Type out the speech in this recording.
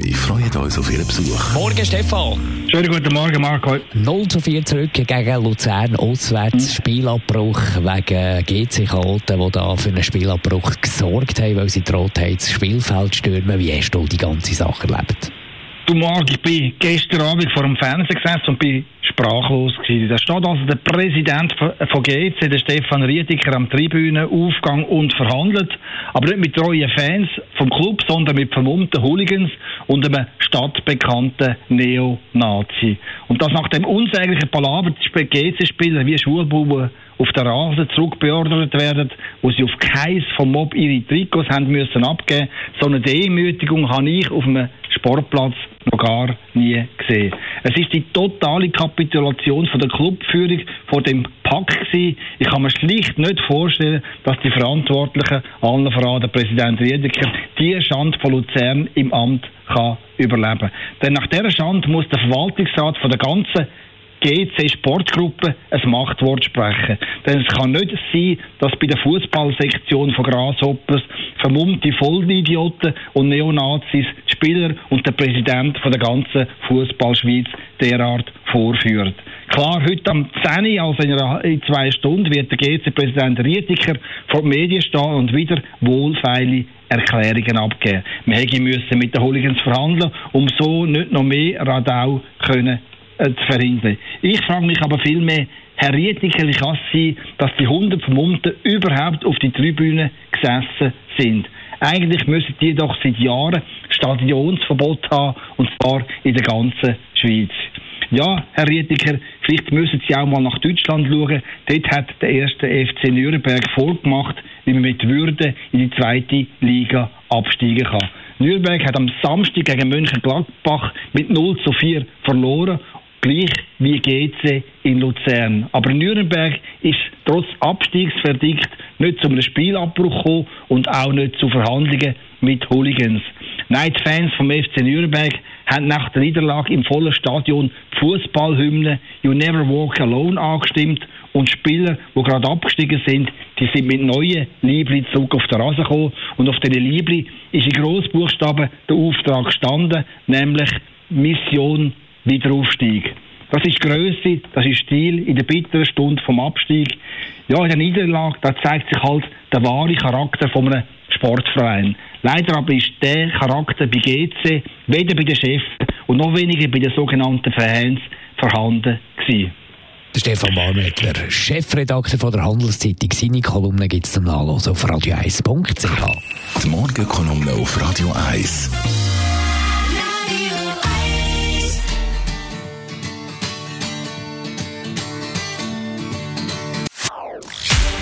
Wir freuen uns auf Ihren Besuch. Morgen, Stefan. Schönen guten Morgen, Marco. 0 zu 4 zurück gegen Luzern. Auswärts Spielabbruch wegen GC Kalten, die da für einen Spielabbruch gesorgt haben, weil sie droht haben, das Spielfeld zu stürmen. Wie hast du die ganze Sache erlebt? Du Marc, ich bin gestern Abend vor dem Fernseher gesessen und bin sprachlos gewesen. Da steht also der Präsident von GC, der Stefan Riediker, am Tribünenaufgang und verhandelt, aber nicht mit treuen Fans vom Club, sondern mit vermummten Hooligans und einem stadtbekannten Neonazi. Und das nach dem unsäglichen Palaver GC-Spieler wie Schulbuben auf der Rasen zurückbeordert werden, wo sie auf keins vom Mob ihre Trikots haben müssen abgeben. So eine Demütigung habe ich auf einem Sportplatz noch gar nie gesehen. Es ist die totale Kapitulation von der Clubführung vor dem Pack gewesen. Ich kann mir schlicht nicht vorstellen, dass die Verantwortlichen, allen voran der Präsident Riedeker, die Schande von Luzern im Amt kann überleben. Denn nach dieser Schande muss der Verwaltungsrat von der ganzen GC Sportgruppe ein Machtwort sprechen. Denn es kann nicht sein, dass bei der Fußballsektion von Grasshoppers vermummte Vollidioten und Neonazis Spieler und der Präsident von der ganzen Fußballschweiz derart vorführt. Klar, heute am 10. also in zwei Stunden, wird der GC-Präsident Rietiker vor den Medien stehen und wieder wohlfeile Erklärungen abgeben. Wir müssen mit den Hooligans verhandeln, um so nicht noch mehr Radau können äh, zu verhindern. Ich frage mich aber vielmehr, Herr Rietiker, wie kann es sein, dass die 100 Vermummten überhaupt auf die Tribüne gesessen sind? Eigentlich müssen die doch seit Jahren Stadionsverbot haben, und zwar in der ganzen Schweiz. Ja, Herr Rietiker, vielleicht müssen Sie auch mal nach Deutschland schauen. Dort hat der erste FC Nürnberg vorgemacht, wie man mit Würde in die zweite Liga absteigen kann. Nürnberg hat am Samstag gegen Mönchengladbach mit 0 zu 4 verloren gleich wie GC in Luzern. Aber Nürnberg ist trotz Abstiegsverdikt nicht zu einem Spielabbruch gekommen und auch nicht zu Verhandlungen mit Hooligans. Nein, die Fans vom FC Nürnberg haben nach der Niederlage im vollen Stadion die Fußballhymne You Never Walk Alone angestimmt und Spieler, die gerade abgestiegen sind, die sind mit neuen Libri zurück auf den Rasen gekommen und auf diesen Libri ist in Grossbuchstaben der Auftrag gestanden, nämlich Mission Wiederaufstieg. Das ist Größe, das ist Stil in der bitteren Stunde vom Abstieg. Ja, in der Niederlage, da zeigt sich halt der wahre Charakter von einem Sportverein. Leider aber ist der Charakter bei GC weder bei den Chefs und noch weniger bei den sogenannten Fans vorhanden gewesen. Der Stefan Barmettler, Chefredakteur von der Handelszeitung. Seine Kolumne gibt es zum Nachlesen auf radio1.ch. Die Morgenkolumne auf Radio 1.